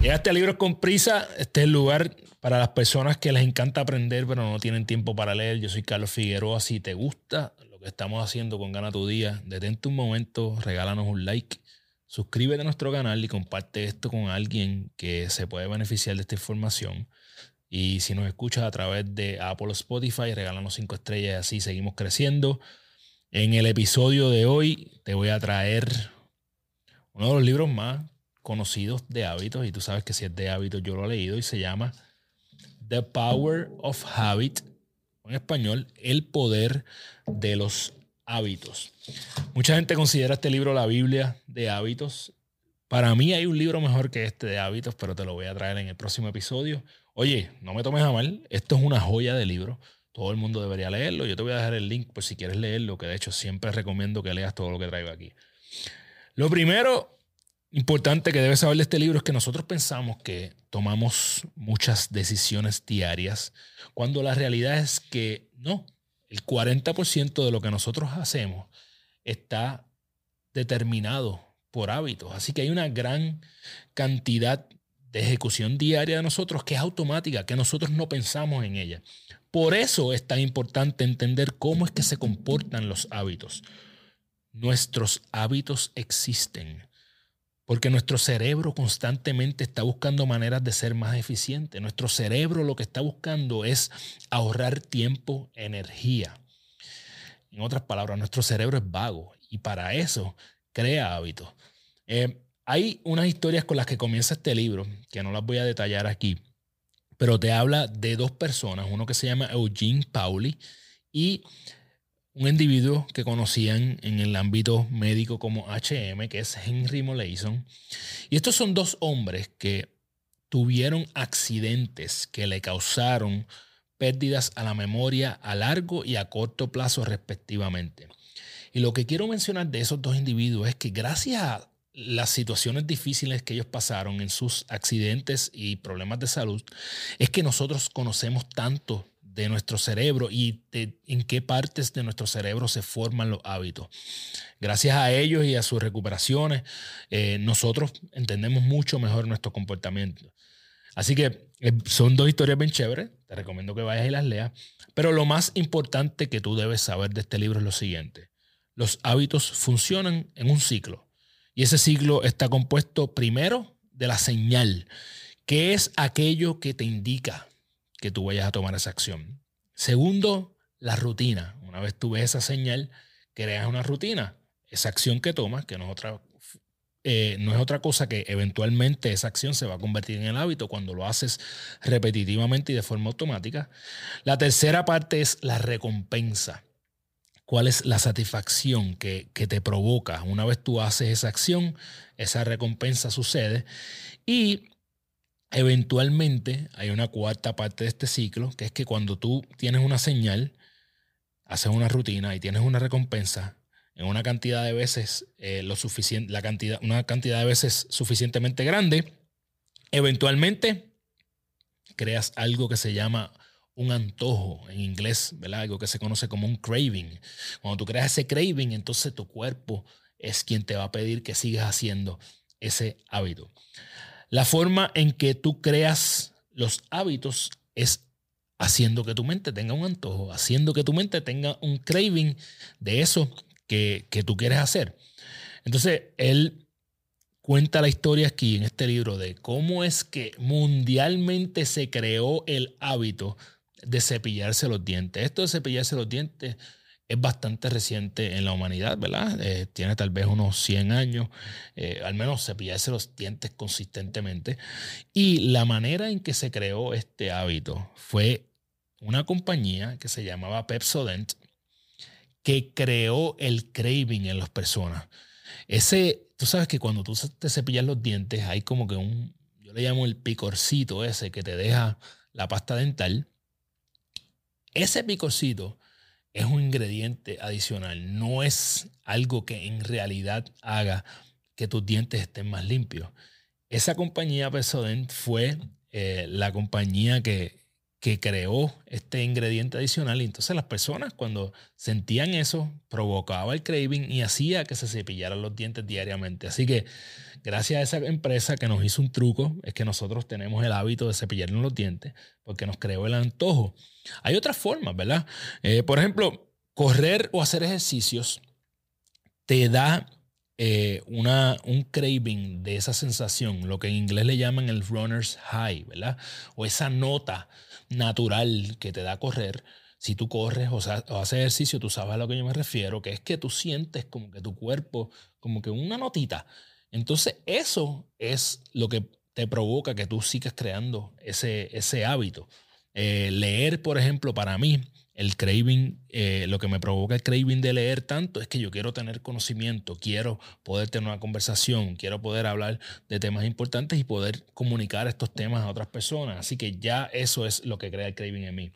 Llegaste a Libros con Prisa. Este es el lugar para las personas que les encanta aprender, pero no tienen tiempo para leer. Yo soy Carlos Figueroa. Si te gusta lo que estamos haciendo con Gana tu Día, detente un momento, regálanos un like, suscríbete a nuestro canal y comparte esto con alguien que se puede beneficiar de esta información. Y si nos escuchas a través de Apple o Spotify, regálanos cinco estrellas y así seguimos creciendo. En el episodio de hoy te voy a traer uno de los libros más conocidos de hábitos, y tú sabes que si es de hábitos yo lo he leído, y se llama The Power of Habit, en español, El Poder de los Hábitos. Mucha gente considera este libro la Biblia de hábitos. Para mí hay un libro mejor que este de hábitos, pero te lo voy a traer en el próximo episodio. Oye, no me tomes a mal, esto es una joya de libro. Todo el mundo debería leerlo. Yo te voy a dejar el link por si quieres leerlo, que de hecho siempre recomiendo que leas todo lo que traigo aquí. Lo primero importante que debes saber de este libro es que nosotros pensamos que tomamos muchas decisiones diarias, cuando la realidad es que no, el 40% de lo que nosotros hacemos está determinado por hábitos. Así que hay una gran cantidad de ejecución diaria de nosotros que es automática, que nosotros no pensamos en ella. Por eso es tan importante entender cómo es que se comportan los hábitos. Nuestros hábitos existen porque nuestro cerebro constantemente está buscando maneras de ser más eficiente. Nuestro cerebro lo que está buscando es ahorrar tiempo, energía. En otras palabras, nuestro cerebro es vago y para eso crea hábitos. Eh, hay unas historias con las que comienza este libro, que no las voy a detallar aquí, pero te habla de dos personas, uno que se llama Eugene Pauli y un individuo que conocían en el ámbito médico como HM, que es Henry Moleison. Y estos son dos hombres que tuvieron accidentes que le causaron pérdidas a la memoria a largo y a corto plazo respectivamente. Y lo que quiero mencionar de esos dos individuos es que gracias a las situaciones difíciles que ellos pasaron en sus accidentes y problemas de salud, es que nosotros conocemos tanto de nuestro cerebro y en qué partes de nuestro cerebro se forman los hábitos. Gracias a ellos y a sus recuperaciones, eh, nosotros entendemos mucho mejor nuestro comportamiento. Así que eh, son dos historias bien chéveres, te recomiendo que vayas y las leas, pero lo más importante que tú debes saber de este libro es lo siguiente. Los hábitos funcionan en un ciclo y ese ciclo está compuesto primero de la señal, que es aquello que te indica que tú vayas a tomar esa acción. Segundo, la rutina. Una vez tú ves esa señal, creas una rutina. Esa acción que tomas, que no es otra, eh, no es otra cosa que eventualmente esa acción se va a convertir en el hábito cuando lo haces repetitivamente y de forma automática. La tercera parte es la recompensa. ¿Cuál es la satisfacción que, que te provoca? Una vez tú haces esa acción, esa recompensa sucede. Y Eventualmente hay una cuarta parte de este ciclo, que es que cuando tú tienes una señal, haces una rutina y tienes una recompensa en una cantidad de veces eh, lo suficiente, la cantidad, una cantidad de veces suficientemente grande, eventualmente creas algo que se llama un antojo en inglés, ¿verdad? Algo que se conoce como un craving. Cuando tú creas ese craving, entonces tu cuerpo es quien te va a pedir que sigas haciendo ese hábito. La forma en que tú creas los hábitos es haciendo que tu mente tenga un antojo, haciendo que tu mente tenga un craving de eso que, tú quieres hacer. Entonces, él cuenta la historia aquí en este libro de cómo es que mundialmente se creó el hábito de cepillarse los dientes. Esto de cepillarse los dientes es bastante reciente en la humanidad, ¿verdad? Eh, tiene tal vez unos 100 años, eh, al menos cepillarse los dientes consistentemente. Y la manera en que se creó este hábito fue una compañía que se llamaba Pepsodent, que creó el craving en las personas. Ese, tú sabes que cuando tú te cepillas los dientes hay como que un, yo le llamo el picorcito ese que te deja la pasta dental. Ese picorcito es un ingrediente adicional, no es algo que en realidad haga que tus dientes estén más limpios. Esa compañía Pepsodent fue eh, la compañía que, que creó este ingrediente adicional y entonces las personas cuando sentían eso provocaba el craving y hacía que se cepillaran los dientes diariamente. Así que gracias a esa empresa que nos hizo un truco es que nosotros tenemos el hábito de cepillarnos los dientes porque nos creó el antojo. Hay otras formas, ¿verdad? Eh, por ejemplo, correr o hacer ejercicios te da eh, una, un craving de esa sensación, lo que en inglés le llaman el runner's high, ¿verdad? O esa nota natural que te da correr. Si tú corres o, haces ejercicio, tú sabes a lo que yo me refiero, que es que tú sientes como que tu cuerpo, como que una notita. Entonces, eso es lo que te provoca que tú sigas creando ese, ese hábito. Eh, leer, por ejemplo, para mí el craving, eh, lo que me provoca el craving de leer tanto es que yo quiero tener conocimiento, quiero poder tener una conversación, quiero poder hablar de temas importantes y poder comunicar estos temas a otras personas. Así que ya eso es lo que crea el craving en mí.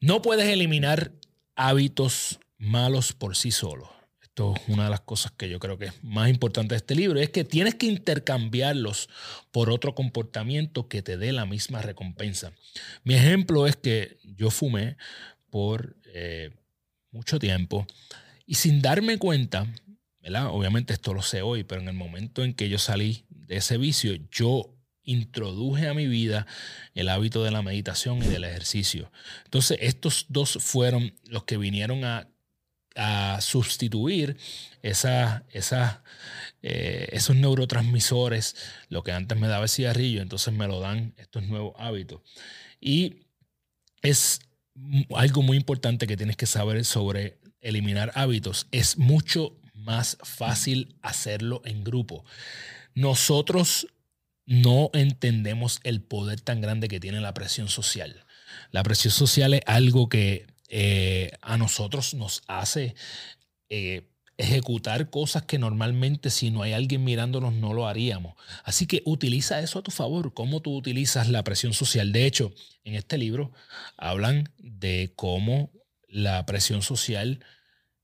No puedes eliminar hábitos malos por sí solo. Esto es una de las cosas que yo creo que es más importante de este libro, es que tienes que intercambiarlos por otro comportamiento que te dé la misma recompensa. Mi ejemplo es que yo fumé por eh, mucho tiempo y sin darme cuenta, ¿verdad? Obviamente esto lo sé hoy, pero en el momento en que yo salí de ese vicio, yo introduje a mi vida el hábito de la meditación y del ejercicio. Entonces, estos dos fueron los que vinieron a, sustituir esa, eh, esos neurotransmisores, lo que antes me daba el cigarrillo, entonces me lo dan estos nuevos hábitos. Y es algo muy importante que tienes que saber sobre eliminar hábitos. Es mucho más fácil hacerlo en grupo. Nosotros no entendemos el poder tan grande que tiene la presión social. La presión social es algo que eh, a nosotros nos hace eh, ejecutar cosas que normalmente si no hay alguien mirándonos no lo haríamos. Así que utiliza eso a tu favor, cómo tú utilizas la presión social. De hecho, en este libro hablan de cómo la presión social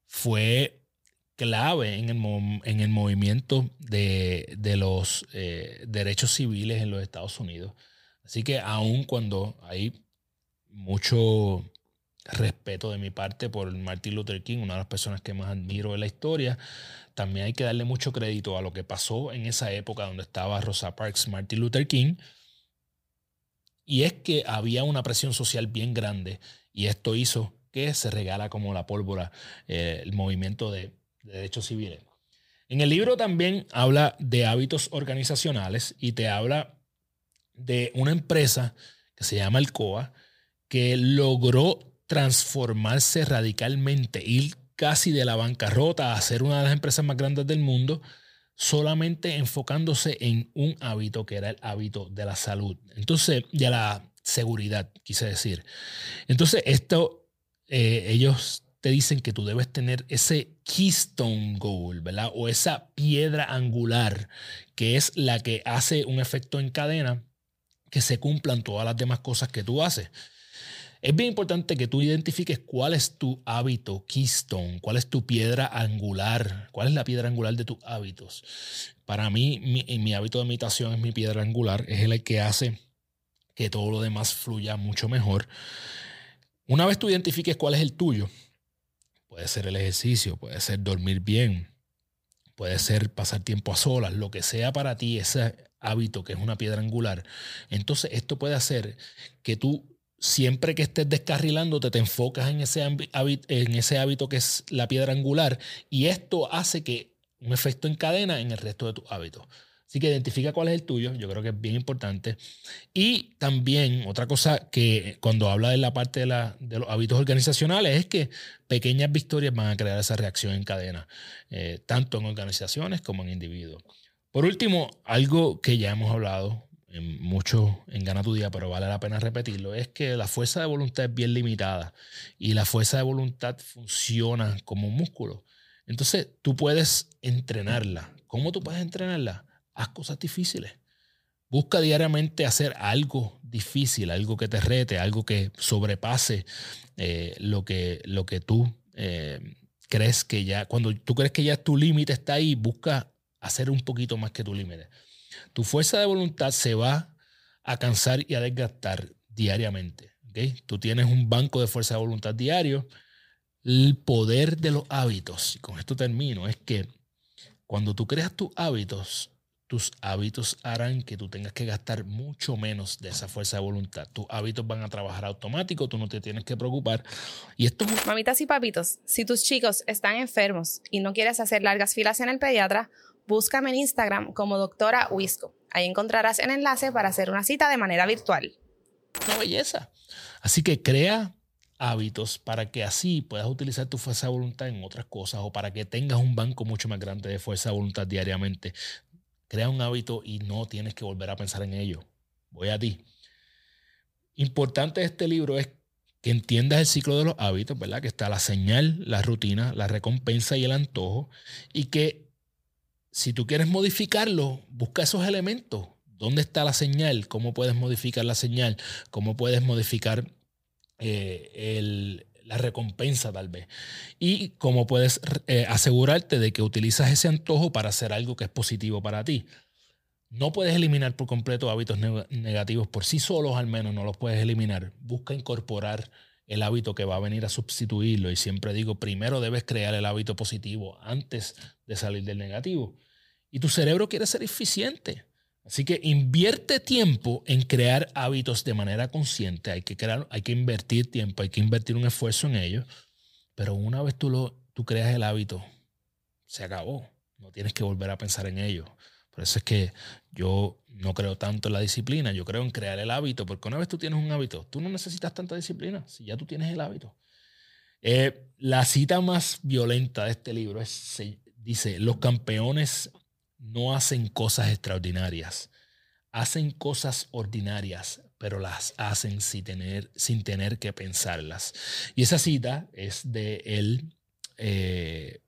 fue clave en el, en el movimiento de, los eh, derechos civiles en los Estados Unidos. Así que aun cuando hay mucho respeto de mi parte por Martin Luther King, una de las personas que más admiro de la historia. También hay que darle mucho crédito a lo que pasó en esa época donde estaba Rosa Parks, Martin Luther King. Y es que había una presión social bien grande y esto hizo que se regala como la pólvora eh, el movimiento de, de derechos civiles. En el libro también habla de hábitos organizacionales y te habla de una empresa que se llama Alcoa que logró transformarse radicalmente, ir casi de la bancarrota a ser una de las empresas más grandes del mundo, solamente enfocándose en un hábito que era el hábito de la salud. Entonces, de la seguridad, quise decir. Entonces, esto, eh, ellos te dicen que tú debes tener ese keystone goal, ¿verdad? O esa piedra angular, que es la que hace un efecto en cadena que se cumplan todas las demás cosas que tú haces. Es bien importante que tú identifiques cuál es tu hábito keystone, cuál es tu piedra angular, cuál es la piedra angular de tus hábitos. Para mí, mi, hábito de meditación es mi piedra angular, es el que hace que todo lo demás fluya mucho mejor. Una vez tú identifiques cuál es el tuyo, puede ser el ejercicio, puede ser dormir bien, puede ser pasar tiempo a solas, lo que sea para ti ese hábito que es una piedra angular, entonces esto puede hacer que tú siempre que estés descarrilándote, te enfocas en ese, en ese hábito que es la piedra angular y esto hace que un efecto en cadena en el resto de tus hábitos. Así que identifica cuál es el tuyo, yo creo que es bien importante. Y también otra cosa que cuando habla de la parte de, los hábitos organizacionales es que pequeñas victorias van a crear esa reacción en cadena, eh, tanto en organizaciones como en individuos. Por último, algo que ya hemos hablado en mucho en Gana tu Día, pero vale la pena repetirlo, es que la fuerza de voluntad es bien limitada y la fuerza de voluntad funciona como un músculo. Entonces tú puedes entrenarla. ¿Cómo tú puedes entrenarla? Haz cosas difíciles. Busca diariamente hacer algo difícil, algo que te rete, algo que sobrepase eh, lo, que, lo que tú eh, crees que ya, cuando tú crees que ya tu límite está ahí, busca hacer un poquito más que tu límite. Tu fuerza de voluntad se va a cansar y a desgastar diariamente. Tú tienes un banco de fuerza de voluntad diario. El poder de los hábitos, y con esto termino, es que cuando tú creas tus hábitos, tus hábitos harán que tú tengas que gastar mucho menos de esa fuerza de voluntad. Tus hábitos van a trabajar automático, tú no te tienes que preocupar. Y esto Mamitas y papitos, si tus chicos están enfermos y no quieres hacer largas filas en el pediatra, búscame en Instagram como doctora Wisco. Ahí encontrarás el enlace para hacer una cita de manera virtual. Una belleza. Así que crea hábitos para que así puedas utilizar tu fuerza de voluntad en otras cosas o para que tengas un banco mucho más grande de fuerza de voluntad diariamente. Crea un hábito y no tienes que volver a pensar en ello. Voy a ti. Importante de este libro es que entiendas el ciclo de los hábitos, ¿verdad? Que está la señal, la rutina, la recompensa y el antojo. Y que si tú quieres modificarlo, busca esos elementos. ¿Dónde está la señal? ¿Cómo puedes modificar la señal? ¿Cómo puedes modificar eh, la recompensa tal vez. Y cómo puedes eh, asegurarte de que utilizas ese antojo para hacer algo que es positivo para ti. No puedes eliminar por completo hábitos negativos por sí solos, al menos no los puedes eliminar. Busca incorporar el hábito que va a venir a sustituirlo. Y siempre digo, primero debes crear el hábito positivo antes de salir del negativo. Y tu cerebro quiere ser eficiente. Así que invierte tiempo en crear hábitos de manera consciente. Hay que, crear, hay que invertir tiempo, hay que invertir un esfuerzo en ello. Pero una vez tú, lo, tú creas el hábito, se acabó. No tienes que volver a pensar en ello. Por eso es que yo no creo tanto en la disciplina, yo creo en crear el hábito, porque una vez tú tienes un hábito, tú no necesitas tanta disciplina, si ya tú tienes el hábito. Eh, la cita más violenta de este libro es, dice, los campeones no hacen cosas extraordinarias, hacen cosas ordinarias, pero las hacen sin tener, sin tener que pensarlas. Y esa cita es de el eh,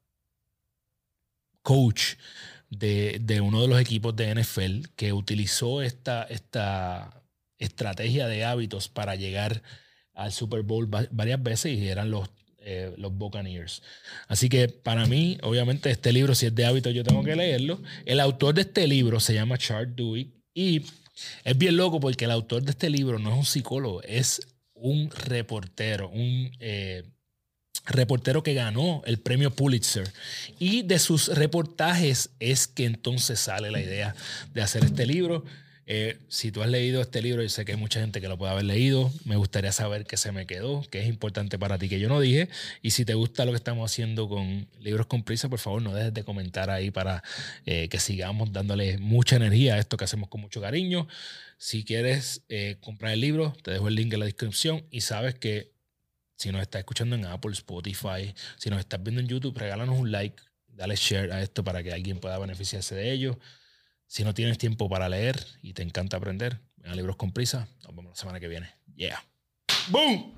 coach de, uno de los equipos de NFL que utilizó esta, esta estrategia de hábitos para llegar al Super Bowl varias veces y eran los eh, los Buccaneers. Así que para mí, obviamente, este libro, si es de hábito, yo tengo que leerlo. El autor de este libro se llama Charles Dewey y es bien loco porque el autor de este libro no es un psicólogo, es un reportero, un eh, reportero que ganó el premio Pulitzer. Y de sus reportajes es que entonces sale la idea de hacer este libro. Eh, si tú has leído este libro, yo sé que hay mucha gente que lo puede haber leído. Me gustaría saber qué se me quedó, qué es importante para ti que yo no dije. Y si te gusta lo que estamos haciendo con Libros con Prisa, por favor, no dejes de comentar ahí para eh, que sigamos dándole mucha energía a esto que hacemos con mucho cariño. Si quieres eh, comprar el libro, te dejo el link en la descripción y sabes que si nos estás escuchando en Apple, Spotify, si nos estás viendo en YouTube, regálanos un like, dale share a esto para que alguien pueda beneficiarse de ello. Si no tienes tiempo para leer y te encanta aprender, ven a Libros con Prisa. Nos vemos la semana que viene. Yeah. ¡Boom!